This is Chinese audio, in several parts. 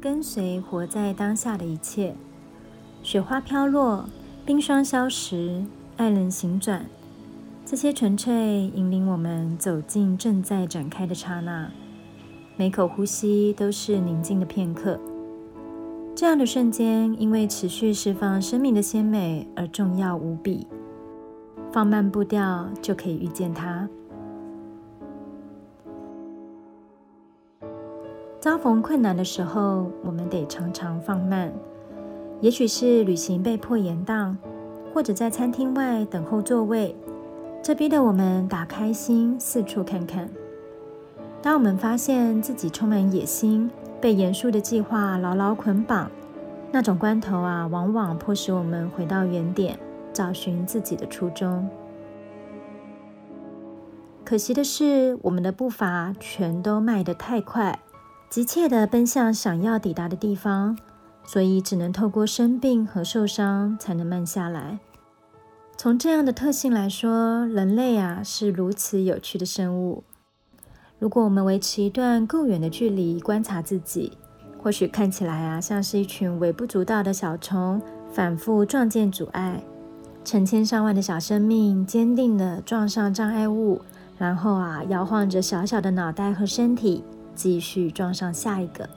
跟随活在当下的一切。雪花飘落，冰霜消蚀，爱人行转，这些纯粹引领我们走进正在展开的刹那。每口呼吸都是宁静的片刻。这样的瞬间，因为持续释放生命的鲜美而重要无比。放慢步调，就可以遇见它。遭逢困难的时候，我们得常常放慢。也许是旅行被迫延宕，或者在餐厅外等候座位，这逼得我们打开心，四处看看。当我们发现自己充满野心，被严肃的计划牢牢捆绑，那种关头啊，往往迫使我们回到原点，找寻自己的初衷。可惜的是，我们的步伐全都迈得太快，急切地奔向想要抵达的地方，所以只能透过生病和受伤才能慢下来。从这样的特性来说，人类啊，是如此有趣的生物。如果我们维持一段够远的距离观察自己，或许看起来啊像是一群微不足道的小虫，反复撞见阻碍，成千上万的小生命坚定地撞上障碍物，然后啊摇晃着小小的脑袋和身体，继续撞上下一个。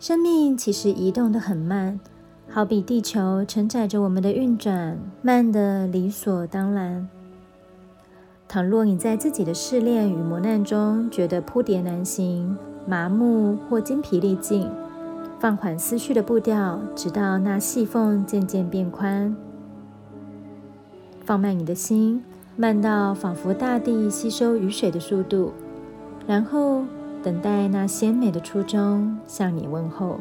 生命其实移动得很慢，好比地球承载着我们的运转，慢得理所当然。倘若你在自己的试炼与磨难中觉得扑蝶难行、麻木或精疲力尽，放缓思绪的步调，直到那细缝渐渐变宽，放慢你的心，慢到仿佛大地吸收雨水的速度，然后等待那鲜美的初衷向你问候。